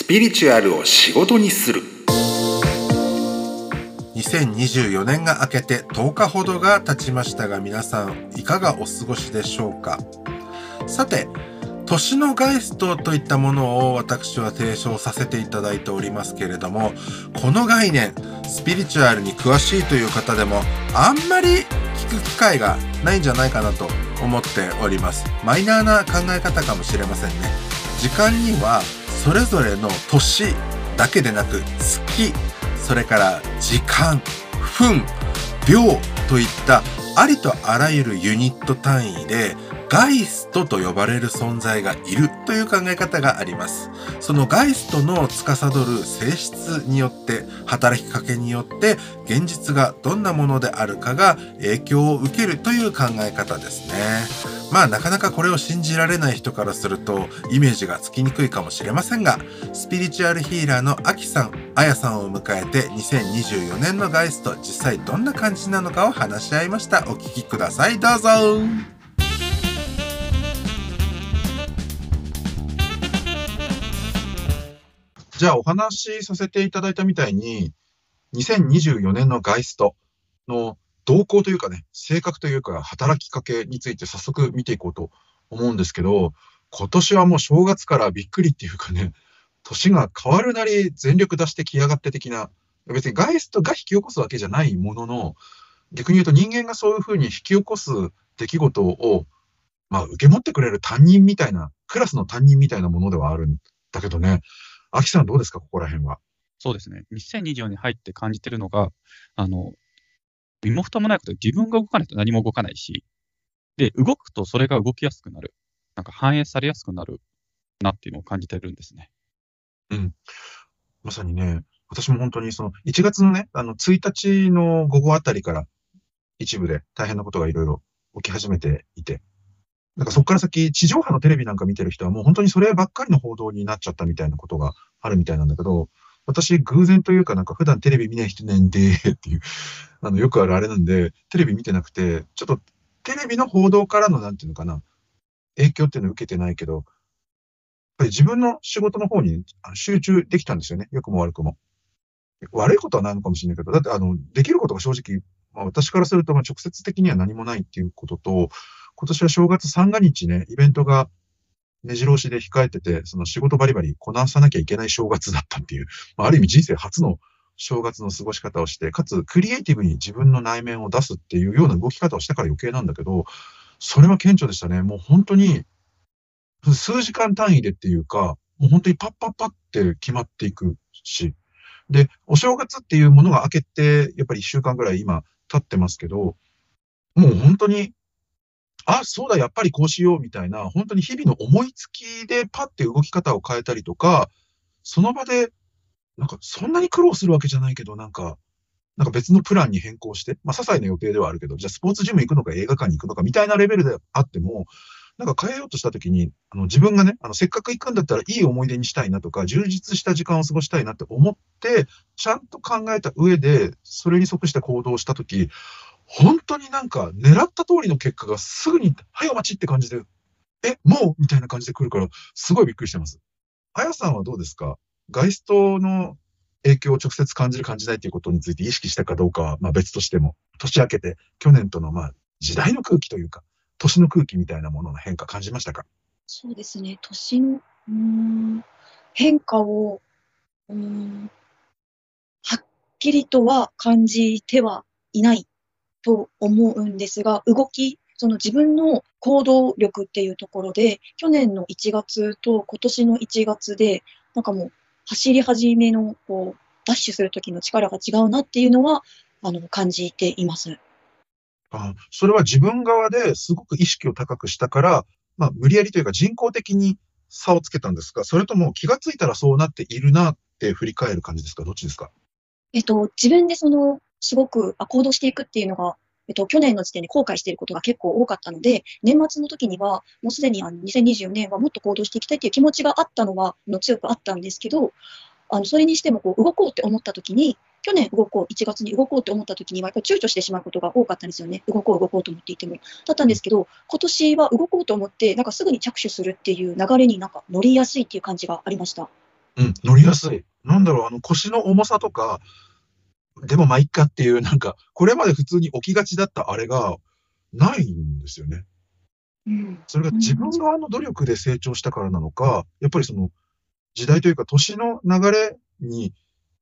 スピリチュアルを仕事にする。2024年が明けて10日ほどが経ちましたが皆さんいかがお過ごしでしょうか？さて年のガイストといったものを私は提唱させていただいておりますけれどもこの概念スピリチュアルに詳しいという方でもあんまり聞く機会がないんじゃないかなと思っております。マイナーな考え方かもしれませんね。時間にはそれぞれの年だけでなく月それから時間分秒といったありとあらゆるユニット単位でガイストと呼ばれる存在がいるという考え方があります。そのガイストの司る性質によって、働きかけによって、現実がどんなものであるかが影響を受けるという考え方ですね。まあなかなかこれを信じられない人からするとイメージがつきにくいかもしれませんが、スピリチュアルヒーラーのアキさん、アヤさんを迎えて2024年のガイスト実際どんな感じなのかを話し合いました。お聞きください。どうぞ。じゃあお話しさせていただいたみたいに、2024年のガイストの動向というかね、性格というか働きかけについて早速見ていこうと思うんですけど、今年はもう正月からびっくりっていうかね、年が変わるなり全力出してきやがって的な、別にガイストが引き起こすわけじゃないものの、逆に言うと人間がそういうふうに引き起こす出来事を、まあ受け持ってくれる担任みたいな、クラスの担任みたいなものではあるんだけどね、秋さんどうですか、ここら辺は。そうですね。2024年入って感じてるのが、あの、身も蓋もないことで自分が動かないと何も動かないし、で、動くとそれが動きやすくなる。なんか反映されやすくなるなっていうのを感じてるんですね。うん。まさにね、私も本当にその1月のね、あの1日の午後あたりから一部で大変なことがいろいろ起き始めていて、なんかそこから先、地上波のテレビなんか見てる人はもう本当にそればっかりの報道になっちゃったみたいなことがあるみたいなんだけど、私、偶然というかなんか普段テレビ見ない人ねんで、っていう、あの、よくあるあれなんで、テレビ見てなくて、ちょっとテレビの報道からのなんていうのかな、影響っていうのを受けてないけど、やっぱり自分の仕事の方に集中できたんですよね。良くも悪くも。悪いことはないのかもしれないけど、だってあの、できることが正直、まあ、私からするとまあ直接的には何もないっていうことと、今年は正月三が日ね、イベントが目白押しで控えてて、その仕事バリバリこなさなきゃいけない正月だったっていう、まあ、ある意味人生初の正月の過ごし方をして、かつクリエイティブに自分の内面を出すっていうような動き方をしたから余計なんだけど、それは顕著でしたね。もう本当に、数時間単位でっていうか、もう本当にパッパッパって決まっていくし、で、お正月っていうものが明けて、やっぱり一週間ぐらい今経ってますけど、もう本当にあ、そうだ、やっぱりこうしようみたいな、本当に日々の思いつきでパッて動き方を変えたりとか、その場で、なんかそんなに苦労するわけじゃないけど、なんか、なんか別のプランに変更して、まあ、些細な予定ではあるけど、じゃあスポーツジム行くのか映画館に行くのかみたいなレベルであっても、なんか変えようとしたときに、あの自分がね、あのせっかく行くんだったらいい思い出にしたいなとか、充実した時間を過ごしたいなって思って、ちゃんと考えた上で、それに即した行動をしたとき、本当になんか狙った通りの結果がすぐに、はいお待ちって感じで、え、もうみたいな感じで来るから、すごいびっくりしてます。あやさんはどうですか？ガイストの影響を直接感じる感じないということについて意識したかどうかは、まあ別としても、年明けて去年とのまあ時代の空気というか、年の空気みたいなものの変化感じましたか？そうですね、年の、うん、変化を、うん、はっきりとは感じてはいない。と思うんですが、動き、その自分の行動力っていうところで、去年の1月と今年の1月で、なんかもう走り始めのこうダッシュするときの力が違うなっていうのは、あの、感じています。あそれは自分側ですごく意識を高くしたから、まあ、無理やりというか人工的に差をつけたんですかそれとも気がついたらそうなっているなって振り返る感じですか？どっちですか？えっと、自分でそのすごく行動していくっていうのが、えっと、去年の時点で後悔していることが結構多かったので、年末の時には、もうすでにあの2024年はもっと行動していきたいっていう気持ちがあったのは、の強くあったんですけど、あのそれにしてもこう動こうって思った時に、去年動こう、1月に動こうって思った時には、やっぱり躊躇してしまうことが多かったんですよね。動こう、動こうと思っていても。だったんですけど、今年は動こうと思って、なんかすぐに着手するっていう流れになんか乗りやすいっていう感じがありました。うん、乗りやすい。なんだろう、あの腰の重さとか、でもまあいっかっていう、なんか、これまで普通に起きがちだったあれがないんですよね。うん。それが自分側の努力で成長したからなのか、やっぱりその時代というか年の流れに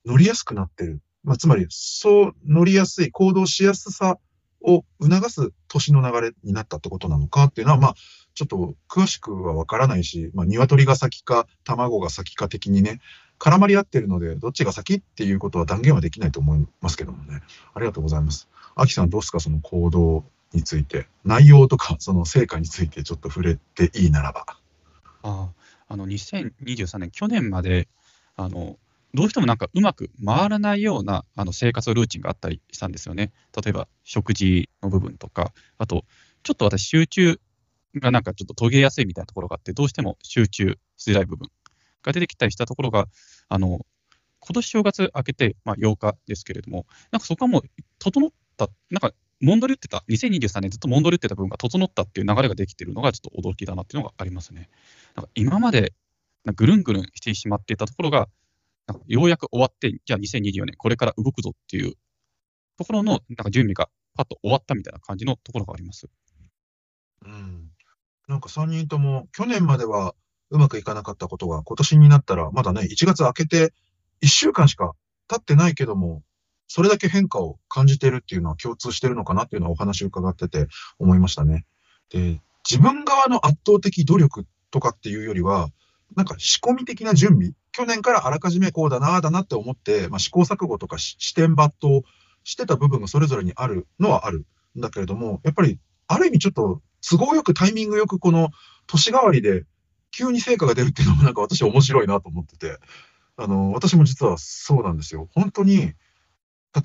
乗りやすくなってる。まあ、つまり、そう乗りやすい、行動しやすさを促す年の流れになったってことなのかっていうのは、まあ、ちょっと詳しくはわからないし、まあ、鶏が先か卵が先か的にね、絡まり合ってるので、どっちが先っていうことは断言はできないと思いますけどもね。ありがとうございます。アキさんどうですかその行動について。内容とか、その成果についてちょっと触れていいならば。ああの2023年、去年まであのどうしてもなんかうまく回らないようなあの生活ルーチンがあったりしたんですよね。例えば食事の部分とか、あとちょっと私、集中がなんかちょっと途切れやすいみたいなところがあって、どうしても集中しづらい部分が出てきたりしたところが、あの今年正月明けて、まあ、8日ですけれども、なんかそこはもう整った、なんかモンドリ打ってた、2023年ずっとモンドリ打ってた部分が整ったっていう流れができているのがちょっと驚きだなっていうのがありますね。なんか今までなんかぐるんぐるんしてしまっていたところが、なんかようやく終わって、じゃあ2024年これから動くぞっていうところのなんか準備がパッと終わったみたいな感じのところがあります。うん。なんか3人とも、去年まではうまくいかなかったことが、今年になったら、まだね、1月明けて1週間しか経ってないけども、それだけ変化を感じてるっていうのは共通してるのかなっていうのはお話を伺ってて思いましたね。で、自分側の圧倒的努力とかっていうよりは、なんか仕込み的な準備、去年からあらかじめこうだな、ああだなって思って、まあ、試行錯誤とか視点抜刀してた部分がそれぞれにあるのはあるんだけれども、やっぱりある意味ちょっと都合よくタイミングよくこの年替わりで急に成果が出るっていうのもなんか私面白いなと思ってて、あの、私も実はそうなんですよ。本当に、例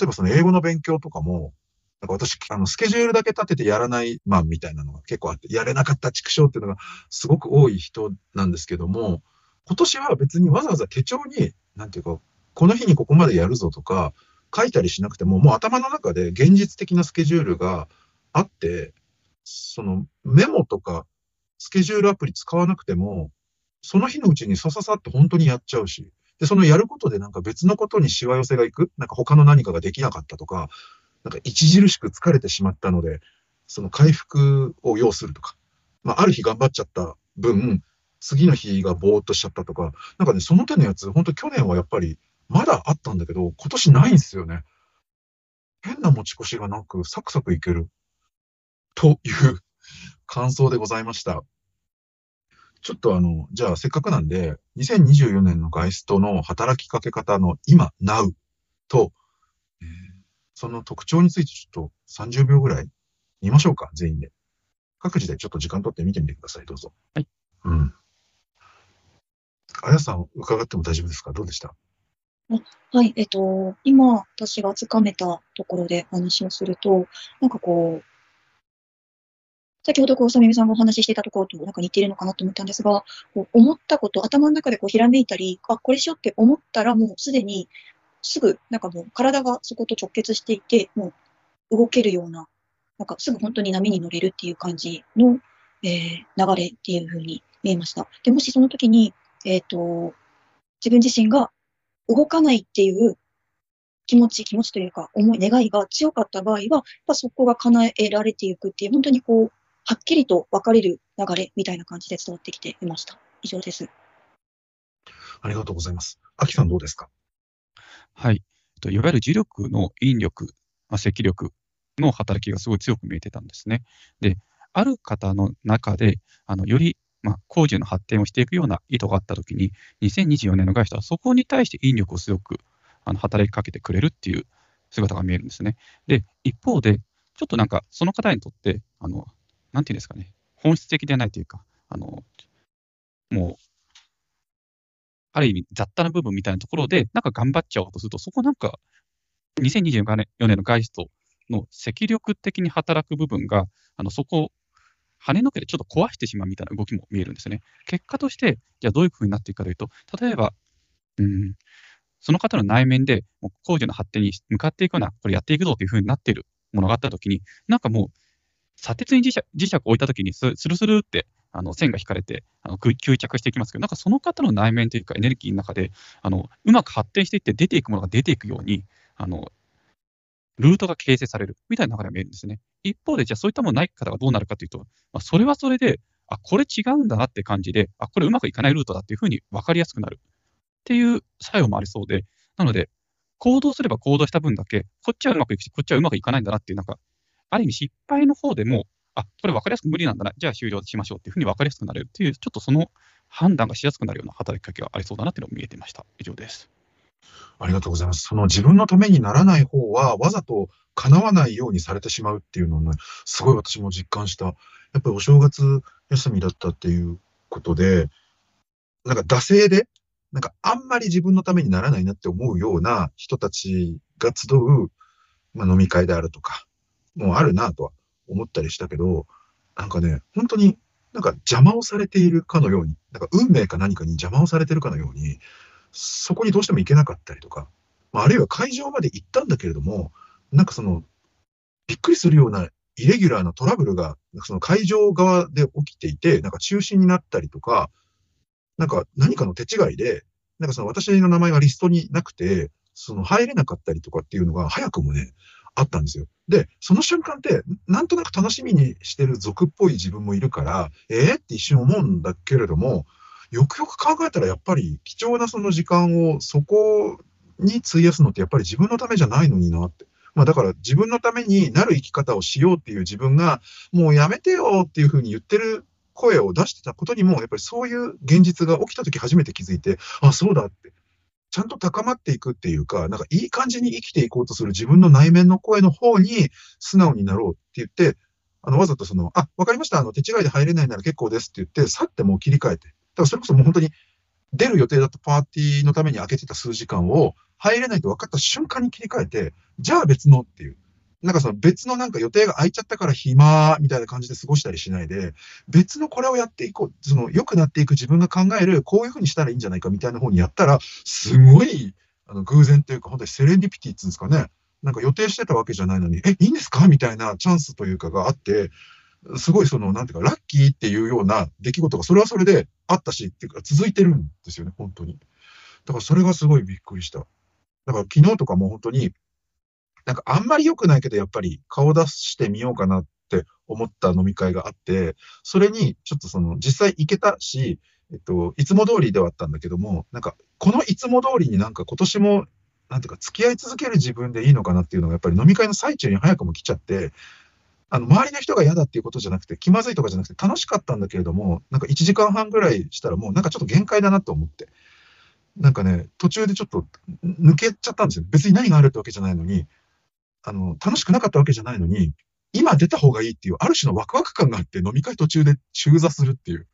えばその英語の勉強とかも、なんか私、あの、スケジュールだけ立ててやらないマンみたいなのが結構あって、やれなかった畜生っていうのがすごく多い人なんですけども、今年は別にわざわざ手帳に、なんていうか、この日にここまでやるぞとか、書いたりしなくても、もう頭の中で現実的なスケジュールがあって、そのメモとかスケジュールアプリ使わなくても、その日のうちにさささって本当にやっちゃうし、で、そのやることでなんか別のことにしわ寄せがいく、なんか他の何かができなかったとか、なんか著しく疲れてしまったので、その回復を要するとか、まあ、ある日頑張っちゃった分、次の日がぼーっとしちゃったとか、なんかね、その手のやつ、本当去年はやっぱりまだあったんだけど、今年ないんですよね。変な持ち越しがなく、サクサクいける。という感想でございました。ちょっとあの、じゃあせっかくなんで、2024年のガイストの働きかけ方の今、now と、えーその特徴についてちょっと30秒ぐらい見ましょうか、全員で。各自でちょっと時間取って見てみてください、どうぞ。はい。うん。あやさん、伺っても大丈夫ですか？どうでした？はい、えっと、今、私がつかめたところでお話をすると、なんかこう、先ほどこう、さみみさんがお話ししていたところとなんか似ているのかなと思ったんですが、こう思ったこと、頭の中でこうひらめいたり、あ、これしようって思ったらもうすでに、すぐ、なんかもう体がそこと直結していて、もう動けるような、なんかすぐ本当に波に乗れるっていう感じの、えー流れっていう風に見えました。で、もしその時に、えっと、自分自身が動かないっていう気持ち、気持ちというか、思い、願いが強かった場合は、やっぱそこが叶えられていくっていう、本当にこう、はっきりと分かれる流れみたいな感じで伝わってきていました。以上です。ありがとうございます。あきさんどうですか？はい。えっといわゆる磁力の引力、まあ、積力の働きがすごい強く見えてたんですね。で、ある方の中で、あのより、まあ、工事の発展をしていくような意図があったときに、2024年のガイストはそこに対して引力を強くあの働きかけてくれるっていう姿が見えるんですね。で、一方で、ちょっとなんかその方にとって、あのなんていうんですかね、本質的ではないというか、あのもう、ある意味雑多な部分みたいなところで、なんか頑張っちゃおうとすると、そこなんか、2024年4年のガイストの積力的に働く部分が、あのそこを跳ねのけてちょっと壊してしまうみたいな動きも見えるんですね。結果として、じゃあどういうふうになっていくかというと、例えば、うん、その方の内面でもう工事の発展に向かっていくような、これやっていくぞというふうになっているものがあったときに、なんかもう、砂鉄に磁石磁石を置いたときにス、スルスルってあの線が引かれてあの吸着していきますけど、なんかその方の内面というかエネルギーの中で、あのうまく発展していって出ていくものが出ていくように、あのルートが形成されるみたいな流れが見えるんですね。一方で、じゃあそういったものない方がどうなるかというと、まあ、それはそれで、あ、これ違うんだなって感じで、あ、これうまくいかないルートだっていうふうに分かりやすくなるっていう作用もありそうで、なので、行動すれば行動した分だけ、こっちはうまくいくし、こっちはうまくいかないんだなっていう、なんか、ある意味失敗の方でも、あ、これ分かりやすく無理なんだな、じゃあ終了しましょうっていうふうに分かりやすくなれるっていう、ちょっとその判断がしやすくなるような働きかけがありそうだなっていうのが見えてました。以上です。ありがとうございます。その自分のためにならない方は、わざと叶わないようにされてしまうっていうのをね、すごい私も実感した。やっぱりお正月休みだったっていうことで、なんか惰性で、なんかあんまり自分のためにならないなって思うような人たちが集う、まあ、飲み会であるとか、もうあるなとは思ったりしたけど、なんかね、本当になんか邪魔をされているかのように、なんか運命か何かに邪魔をされてるかのように、そこにどうしても行けなかったりとか、まあ、あるいは会場まで行ったんだけれども、なんかその、びっくりするようなイレギュラーなトラブルが、その会場側で起きていて、なんか中止になったりとか、なんか何かの手違いで、なんかその私の名前がリストになくて、その入れなかったりとかっていうのが早くもね、あったんですよ。で、その瞬間って、なんとなく楽しみにしてる族っぽい自分もいるから、えー、って一瞬思うんだけれども、よくよく考えたらやっぱり貴重なその時間をそこに費やすのってやっぱり自分のためじゃないのになって。まあだから自分のためになる生き方をしようっていう自分がもうやめてよっていうふうに言ってる声を出してたことにもやっぱりそういう現実が起きた時初めて気づいて、あ、そうだって。ちゃんと高まっていくっていうか、なんかいい感じに生きていこうとする自分の内面の声の方に素直になろうって言って、あの、わざとその、あ、わかりました、あの、手違いで入れないなら結構ですって言って、去ってもう切り替えて。だからそれこそもう本当に出る予定だったパーティーのために開けてた数時間を入れないと分かった瞬間に切り替えて、じゃあ別のっていう。なんかその別のなんか予定が空いちゃったから暇みたいな感じで過ごしたりしないで、別のこれをやっていこう。その良くなっていく自分が考える、こういうふうにしたらいいんじゃないかみたいな方にやったら、すごいあの偶然というか、本当にセレンディピティっていうんですかね。なんか予定してたわけじゃないのに、え、いいんですかみたいなチャンスというかがあって、すごいその、なんていうか、ラッキーっていうような出来事が、それはそれであったし、っていうか、続いてるんですよね、本当に。だからそれがすごいびっくりした。だから昨日とかも本当に、なんかあんまり良くないけど、やっぱり顔出してみようかなって思った飲み会があって、それにちょっとその、実際行けたし、えっと、いつも通りではあったんだけども、なんか、このいつも通りになんか今年も、なんていうか、付き合い続ける自分でいいのかなっていうのが、やっぱり飲み会の最中に早くも来ちゃって、あの、周りの人が嫌だっていうことじゃなくて、気まずいとかじゃなくて、楽しかったんだけれども、なんか1時間半ぐらいしたらもう、なんかちょっと限界だなと思って。なんかね、途中でちょっと抜けちゃったんですよ。別に何があるってわけじゃないのに、あの、楽しくなかったわけじゃないのに、今出た方がいいっていう、ある種のワクワク感があって、飲み会途中で中座するっていう、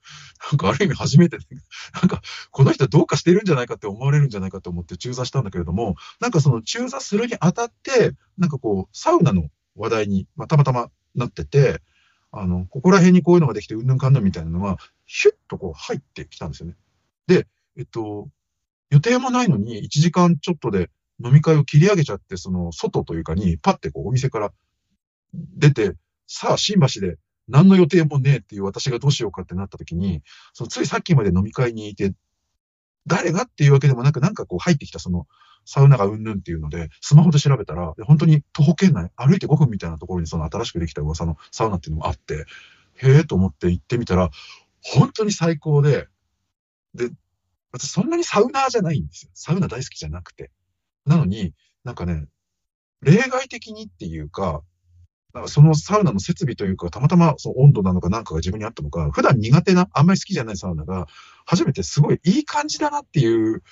なんかある意味初めてで、なんか、この人どうかしてるんじゃないかって思われるんじゃないかと思って中座したんだけれども、なんかその中座するにあたって、なんかこう、サウナの話題に、まあ、たまたまなってて、あの、ここら辺にこういうのができて、うんぬんかんぬんみたいなのが、ヒュッとこう入ってきたんですよね。で、えっと、予定もないのに、1時間ちょっとで飲み会を切り上げちゃって、その、外というかに、パッてこう、お店から出て、さあ、新橋で何の予定もねえっていう私がどうしようかってなった時に、そのついさっきまで飲み会にいて、誰がっていうわけでもなく、なんかこう入ってきたその、サウナがうんぬんっていうので、スマホで調べたら、本当に徒歩圏内、歩いて5分みたいなところにその新しくできた噂のサウナっていうのもあって、へえと思って行ってみたら、本当に最高で、で、私そんなにサウナーじゃないんですよ。サウナ大好きじゃなくて。なのに、なんかね、例外的にっていうか、かそのサウナの設備というか、たまたまその温度なのかなんかが自分にあったのか、普段苦手な、あんまり好きじゃないサウナが、初めてすごいいい感じだなっていう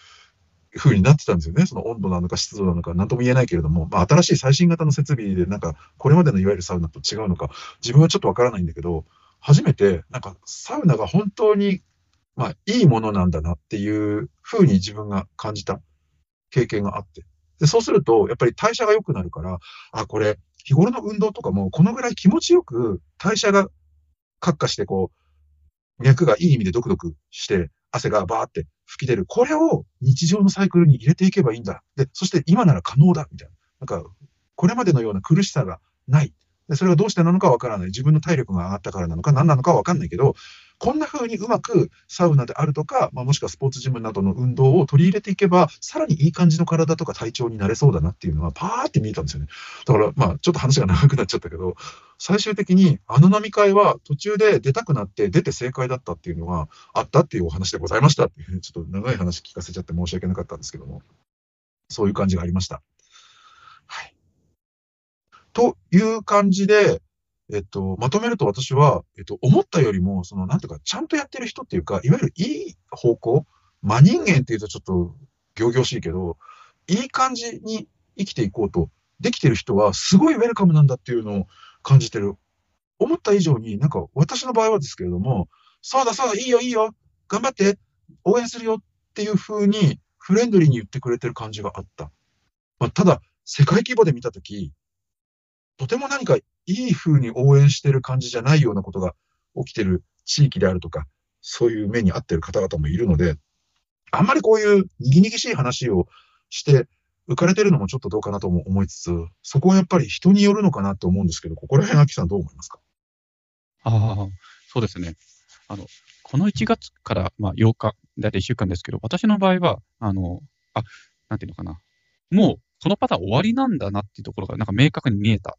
風になってたんですよね。その温度なのか湿度なのか、なんとも言えないけれども、まあ、新しい最新型の設備で、なんか、これまでのいわゆるサウナと違うのか、自分はちょっとわからないんだけど、初めて、なんか、サウナが本当に、まあ、いいものなんだなっていう風に自分が感じた経験があって。で、そうすると、やっぱり代謝が良くなるから、あ、これ、日頃の運動とかも、このぐらい気持ちよく代謝が活化して、こう、脈がいい意味でドクドクして、汗がバーって吹き出る。これを日常のサイクルに入れていけばいいんだ。で、そして今なら可能だ。みたいな。なんか、これまでのような苦しさがない。でそれがどうしてなのかわからない。自分の体力が上がったからなのか何なのかわかんないけど、こんな風にうまくサウナであるとか、まあ、もしくはスポーツジムなどの運動を取り入れていけば、さらにいい感じの体とか体調になれそうだなっていうのがパーって見えたんですよね。だから、まあ、ちょっと話が長くなっちゃったけど、最終的にあの飲み会は途中で出たくなって出て正解だったっていうのがあったっていうお話でございましたっていう、ちょっと長い話聞かせちゃって申し訳なかったんですけども、そういう感じがありました。はい。という感じで、えっと、まとめると私は、えっと、思ったよりも、その、なんていうか、ちゃんとやってる人っていうか、いわゆるいい方向、真人間っていうとちょっと、行々しいけど、いい感じに生きていこうとできてる人は、すごいウェルカムなんだっていうのを感じてる。思った以上に、なんか、私の場合はですけれども、そうだそうだ、いいよいいよ、頑張って、応援するよっていう風に、フレンドリーに言ってくれてる感じがあった。まあ、ただ、世界規模で見たとき、とても何かいい風に応援してる感じじゃないようなことが起きてる地域であるとか、そういう目に遭ってる方々もいるので、あんまりこういうにぎにぎしい話をして浮かれてるのもちょっとどうかなとも思いつつ、そこはやっぱり人によるのかなと思うんですけど、ここら辺、秋さんどう思いますか？ああ、そうですね。あの、この1月から、まあ、8日、だいたい1週間ですけど、私の場合は、あの、あ、なんていうのかな。もう、このパターン終わりなんだなっていうところが、なんか明確に見えた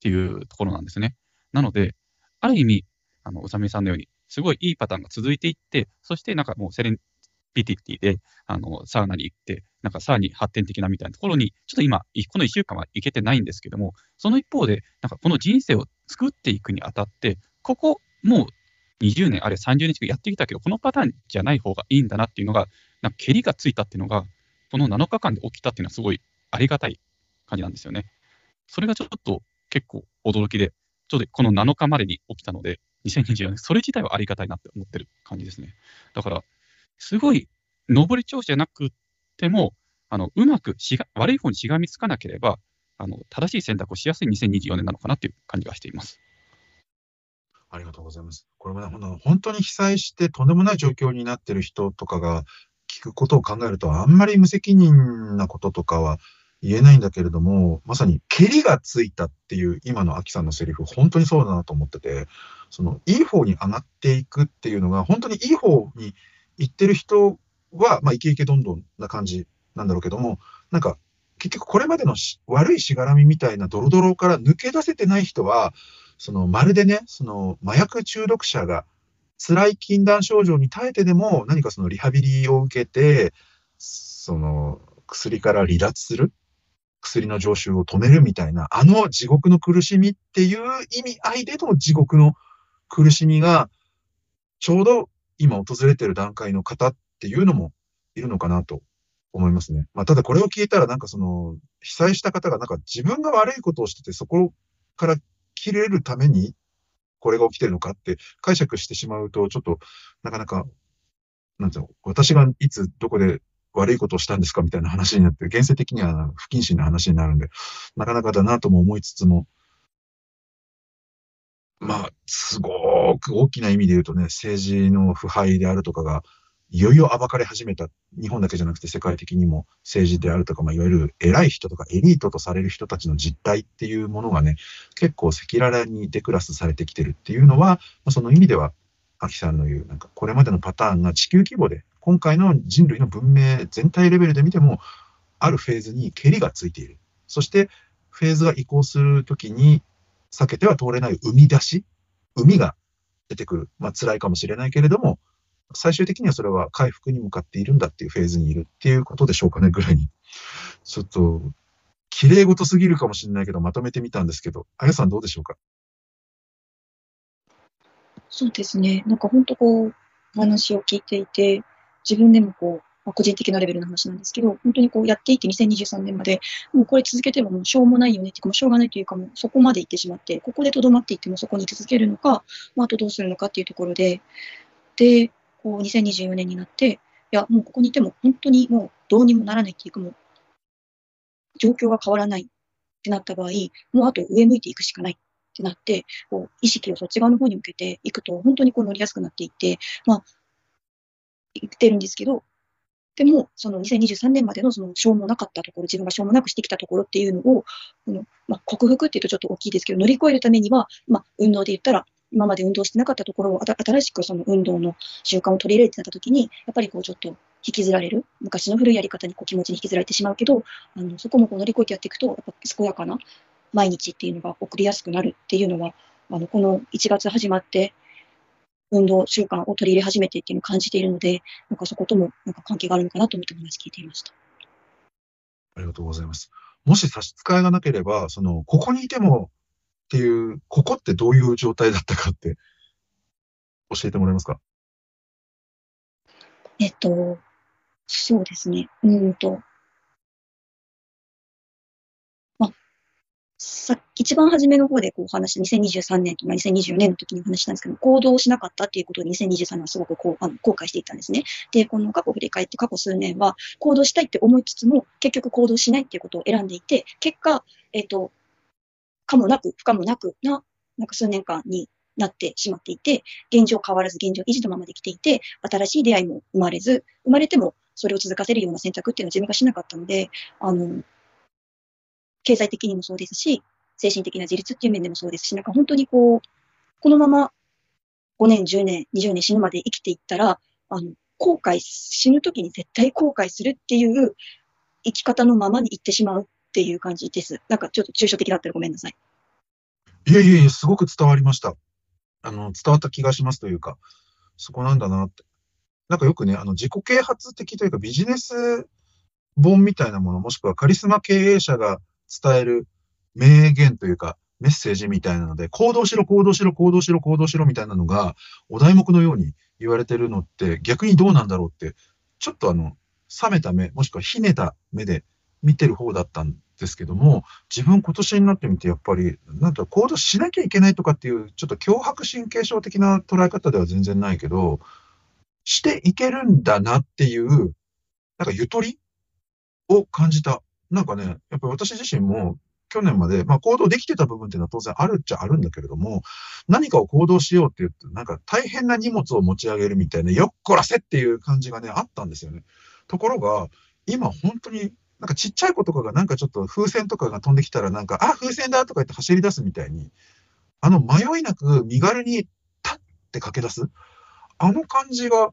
っていうところなんですね。なので、ある意味、あの、うさみさんのように、すごいいいパターンが続いていって、そしてなんかもうセレンピティティで、あの、サウナに行って、なんかさらに発展的なみたいなところに、ちょっと今、この1週間は行けてないんですけども、その一方で、なんかこの人生を作っていくにあたって、ここ、もう20年、あるいは30年近くやってきたけど、このパターンじゃない方がいいんだなっていうのが、なんか蹴りがついたっていうのが、この7日間で起きたっていうのはすごいありがたい感じなんですよね。それがちょっと結構驚きで、ちょうどこの7日までに起きたので、2024年、それ自体はありがたいなって思ってる感じですね。だから、すごい上り調子じゃなくても、あのうまくしが悪い方にしがみつかなければ、あの正しい選択をしやすい2024年なのかなっていう感じがしています。ありがとうございます。これもね、本当に被災してとんでもない状況になってる人とかが聞くことを考えると、あんまり無責任なこととかは言えないんだけれども、まさに蹴りがついたっていう今のアキさんのセリフ、本当にそうだなと思ってて、そのいい方に上がっていくっていうのが、本当にいい方に行ってる人は、まあ、イケイケどんどんな感じなんだろうけども、なんか、結局これまでのし悪いしがらみみたいなドロドロから抜け出せてない人は、そのまるでね、その麻薬中毒者が辛い禁断症状に耐えてでも何かそのリハビリを受けて、その薬から離脱する、薬の常習を止めるみたいな、あの地獄の苦しみっていう意味合いでの地獄の苦しみが、ちょうど今訪れてる段階の方っていうのもいるのかなと思いますね。まあ、ただこれを聞いたらなんかその被災した方がなんか自分が悪いことをしててそこから切れるためにこれが起きてるのかって解釈してしまうとちょっとなかなかなんていうの私がいつどこで悪いことをしたんですかみたいな話になって現世的には不謹慎な話になるんでなかなかだなとも思いつつもまあ、すごく大きな意味で言うとね、政治の腐敗であるとかが、いよいよ暴かれ始めた。日本だけじゃなくて世界的にも政治であるとか、まあ、いわゆる偉い人とかエリートとされる人たちの実態っていうものがね、結構赤裸々にデクラスされてきてるっていうのは、まあ、その意味では、アキさんの言う、なんかこれまでのパターンが地球規模で、今回の人類の文明全体レベルで見ても、あるフェーズに蹴りがついている。そして、フェーズが移行するときに、避けては通れない生み出し、海が出てくる。まあ辛いかもしれないけれども、最終的にはそれは回復に向かっているんだっていうフェーズにいるっていうことでしょうかね、ぐらいに。ちょっと、綺麗事すぎるかもしれないけど、まとめてみたんですけど、あやさんどうでしょうか？そうですね。なんか本当こう、お話を聞いていて、自分でもこう、まあ、個人的なレベルの話なんですけど、本当にこうやっていて2023年まで、もうこれ続けてももうしょうもないよねっていうか、もうしょうがないというか、もうそこまで行ってしまって、ここでとどまっていってもそこに続けるのか、まあ、あとどうするのかっていうところで、で、こう2024年になって、いや、もうここにいても本当にもうどうにもならないっていうか、もう状況が変わらないってなった場合、もうあと上向いていくしかないってなって、こう意識をそっち側の方に向けていくと、本当にこう乗りやすくなっていって、まあ、言ってるんですけど、でも、その2023年までのそのしょうもなかったところ、自分がしょうもなくしてきたところっていうのを、このまあ、克服っていうとちょっと大きいですけど、乗り越えるためには、まあ、運動で言ったら、今まで運動してなかったところを、新しくその運動の習慣を取り入れてなったときに、やっぱりこうちょっと引きずられる、昔の古いやり方にこう気持ちに引きずられてしまうけど、あのそこもこう乗り越えてやっていくと、やっぱ健やかな毎日っていうのが送りやすくなるっていうのは、あのこの1月始まって、運動習慣を取り入れ始めてっていうのを感じているので、なんかそこともなんか関係があるのかなと思ってお話聞いていました。ありがとうございます。もし差し支えがなければ、その、ここにいてもっていう、ここってどういう状態だったかって教えてもらえますか？えっと、そうですね。うーんと、さ一番初めの方でこうお話、2023年とか2024年の時にお話したんですけど、行動しなかったっていうことを2023年はすごくこうあの後悔していたんですね。で、この過去振り返って過去数年は行動したいって思いつつも、結局行動しないっていうことを選んでいて、結果、えっと、可もなく不可もなくな、なんか数年間になってしまっていて、現状変わらず現状維持のままで来ていて、新しい出会いも生まれず、生まれてもそれを続かせるような選択っていうのは自分がしなかったので、あの、経済的にもそうですし、精神的な自立っていう面でもそうですし、なんか本当にこう、このまま5年、10年、20年死ぬまで生きていったら、あの、後悔、死ぬ時に絶対後悔するっていう生き方のままに行ってしまうっていう感じです。なんかちょっと抽象的だったらごめんなさい。いえいえいえ、すごく伝わりました。あの、伝わった気がしますというか、そこなんだなって。なんかよくね、あの、自己啓発的というかビジネス本みたいなもの、もしくはカリスマ経営者が伝える名言というか、メッセージみたいなので、行動しろ、行動しろ、行動しろ、行動しろみたいなのが、お題目のように言われてるのって、逆にどうなんだろうって、ちょっとあの、冷めた目、もしくはひねた目で見てる方だったんですけども、自分今年になってみて、やっぱり、なんと行動しなきゃいけないとかっていう、ちょっと脅迫神経症的な捉え方では全然ないけど、していけるんだなっていう、なんかゆとりを感じた。なんかね、やっぱり私自身も去年まで、まあ行動できてた部分っていうのは当然あるっちゃあるんだけれども、何かを行動しようって言って、なんか大変な荷物を持ち上げるみたいな、よっこらせっていう感じがね、あったんですよね。ところが、今本当になんかちっちゃい子とかがなんかちょっと風船とかが飛んできたらなんか、あ、風船だとか言って走り出すみたいに、あの迷いなく身軽にタッて駆け出す。あの感じが、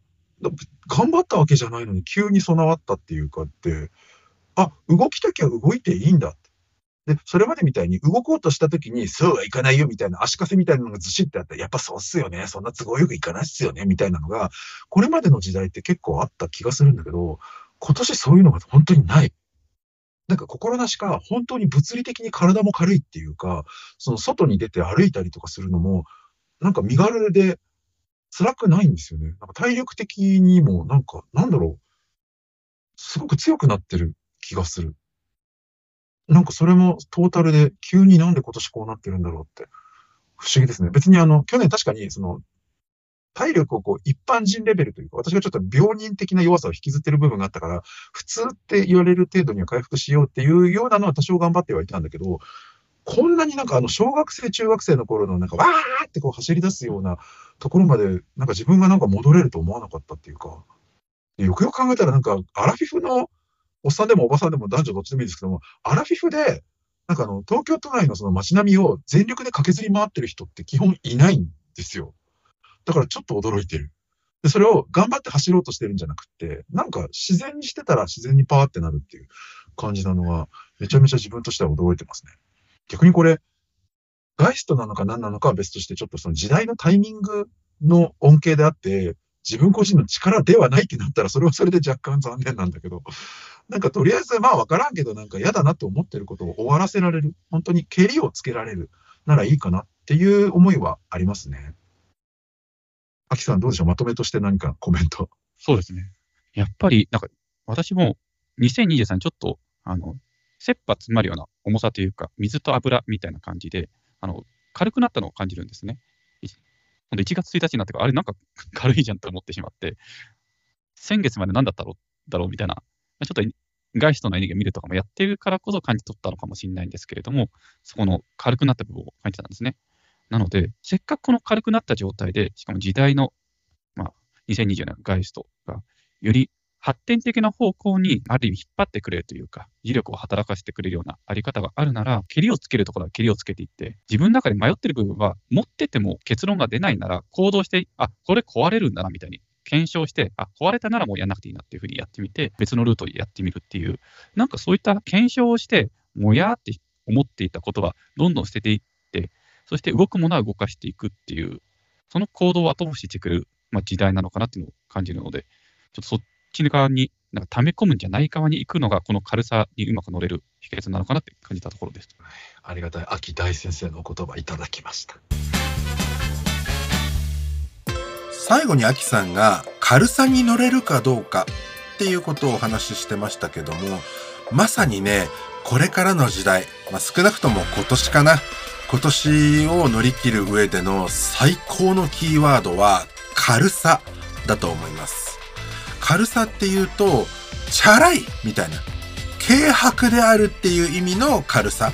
頑張ったわけじゃないのに急に備わったっていうかって、あ、動きたきゃ動いていいんだって。で、それまでみたいに動こうとした時に、そうはいかないよみたいな足かせみたいなのがずしってあって、やっぱそうっすよね。そんな都合よくいかないっすよね。みたいなのが、これまでの時代って結構あった気がするんだけど、今年そういうのが本当にない。なんか心なしか、本当に物理的に体も軽いっていうか、その外に出て歩いたりとかするのも、なんか身軽で辛くないんですよね。なんか体力的にも、なんか、なんだろう。すごく強くなってる気がする。なんかそれもトータルで急になんで今年こうなってるんだろうって不思議ですね。別にあの、去年確かにその、体力をこう一般人レベルというか、私がちょっと病人的な弱さを引きずってる部分があったから、普通って言われる程度には回復しようっていうようなのは多少頑張ってはいたんだけど、こんなになんかあの小学生、中学生の頃のなんかわーってこう走り出すようなところまで、なんか自分がなんか戻れると思わなかったっていうか、よくよく考えたらなんかアラフィフのおっさんでもおばさんでも男女どっちでもいいですけども、アラフィフで、なんかあの、東京都内のその街並みを全力で駆けずり回ってる人って基本いないんですよ。だからちょっと驚いてる。で、それを頑張って走ろうとしてるんじゃなくて、なんか自然にしてたら自然にパーってなるっていう感じなのは、めちゃめちゃ自分としては驚いてますね。逆にこれ、ガイストなのか何なのかは別として、ちょっとその時代のタイミングの恩恵であって、自分個人の力ではないってなったら、それはそれで若干残念なんだけど、なんかとりあえずまあわからんけど、なんか嫌だなと思ってることを終わらせられる、本当に蹴りをつけられるならいいかなっていう思いはありますね。アキさんどうでしょう？まとめとして何かコメント。そうですね。やっぱり、なんか、私も2023ちょっと、あの、切羽詰まるような重さというか、水と油みたいな感じで、あの、軽くなったのを感じるんですね。今度1月1日になってから、あれなんか軽いじゃんと思ってしまって、先月まで何だったろうだろうみたいな、ちょっとガイストのエネルギーを見るとかもやってるからこそ感じ取ったのかもしれないんですけれども、そこの軽くなった部分を感じたんですね。なので、せっかくこの軽くなった状態で、しかも時代の、まあ、2024年のガイストが、より発展的な方向にある意味引っ張ってくれるというか、磁力を働かせてくれるようなあり方があるなら、蹴りをつけるところは蹴りをつけていって、自分の中で迷ってる部分は、持ってても結論が出ないなら、行動して、あ、これ壊れるんだなみたいに検証して、あ、壊れたならもうやんなくていいなっていうふうにやってみて、別のルートでやってみるっていう、なんかそういった検証をして、もやーって思っていたことはどんどん捨てていって、そして動くものは動かしていくっていう、その行動を後押ししてくれる、まあ、時代なのかなっていうのを感じるので、ちょっとそっち側に、なんか溜め込むんじゃない側に行くのが、この軽さにうまく乗れる秘訣なのかなって感じたところです。ありがたい秋大先生のお言葉いただきました。最後にアキさんが軽さに乗れるかどうかっていうことをお話ししてましたけども、まさにね、これからの時代、まあ、少なくとも今年かな。今年を乗り切る上での最高のキーワードは軽さだと思います。軽さっていうと、チャラいみたいな。軽薄であるっていう意味の軽さ。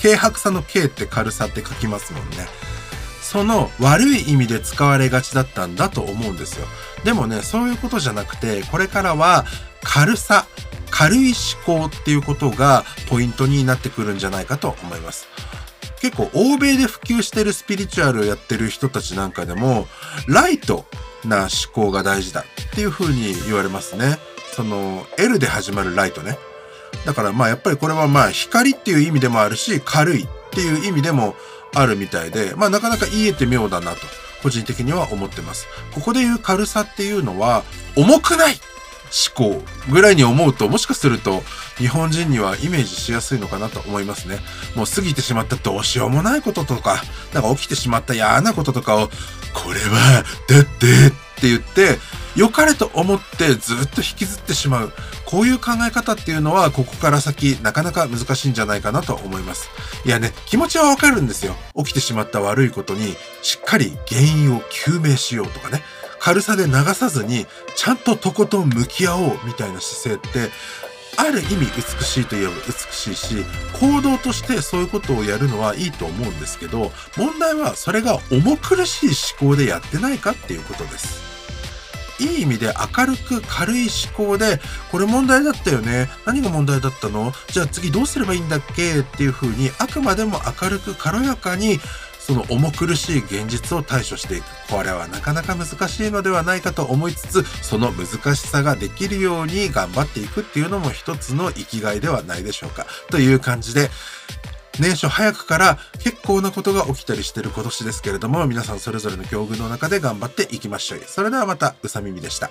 軽薄さの軽って軽さって書きますもんね。その悪い意味で使われがちだったんだと思うんですよ。でもね、そういうことじゃなくて、これからは軽さ、軽い思考っていうことがポイントになってくるんじゃないかと思います。結構欧米で普及してるスピリチュアルをやってる人たちなんかでも、ライトな思考が大事だっていう風に言われますね。その、L で始まるライトね。だからまあやっぱりこれはまあ光っていう意味でもあるし、軽いっていう意味でもあるみたいで、まあなかなか言えて妙だなと、個人的には思ってます。ここで言う軽さっていうのは、重くない思考ぐらいに思うと、もしかすると日本人にはイメージしやすいのかなと思いますね。もう過ぎてしまったどうしようもないこととか、なんか起きてしまった嫌なこととかを、これは、だってって言って、良かれと思ってずっと引きずってしまう。こういう考え方っていうのは、ここから先、なかなか難しいんじゃないかなと思います。いやね、気持ちはわかるんですよ。起きてしまった悪いことに、しっかり原因を究明しようとかね。軽さで流さずに、ちゃんととことん向き合おうみたいな姿勢って、ある意味美しいといえば美しいし、行動としてそういうことをやるのはいいと思うんですけど、問題はそれが重苦しい思考でやってないかっていうことです。いい意味で明るく軽い思考で、これ問題だったよね。何が問題だったの？じゃあ次どうすればいいんだっけ？っていう風に、あくまでも明るく軽やかに、その重苦しい現実を対処していく。これはなかなか難しいのではないかと思いつつ、その難しさができるように頑張っていくっていうのも一つの生きがいではないでしょうか。という感じで、年初早くから結構なことが起きたりしてる今年ですけれども、皆さんそれぞれの境遇の中で頑張っていきましょう。それではまた、うさみみでした。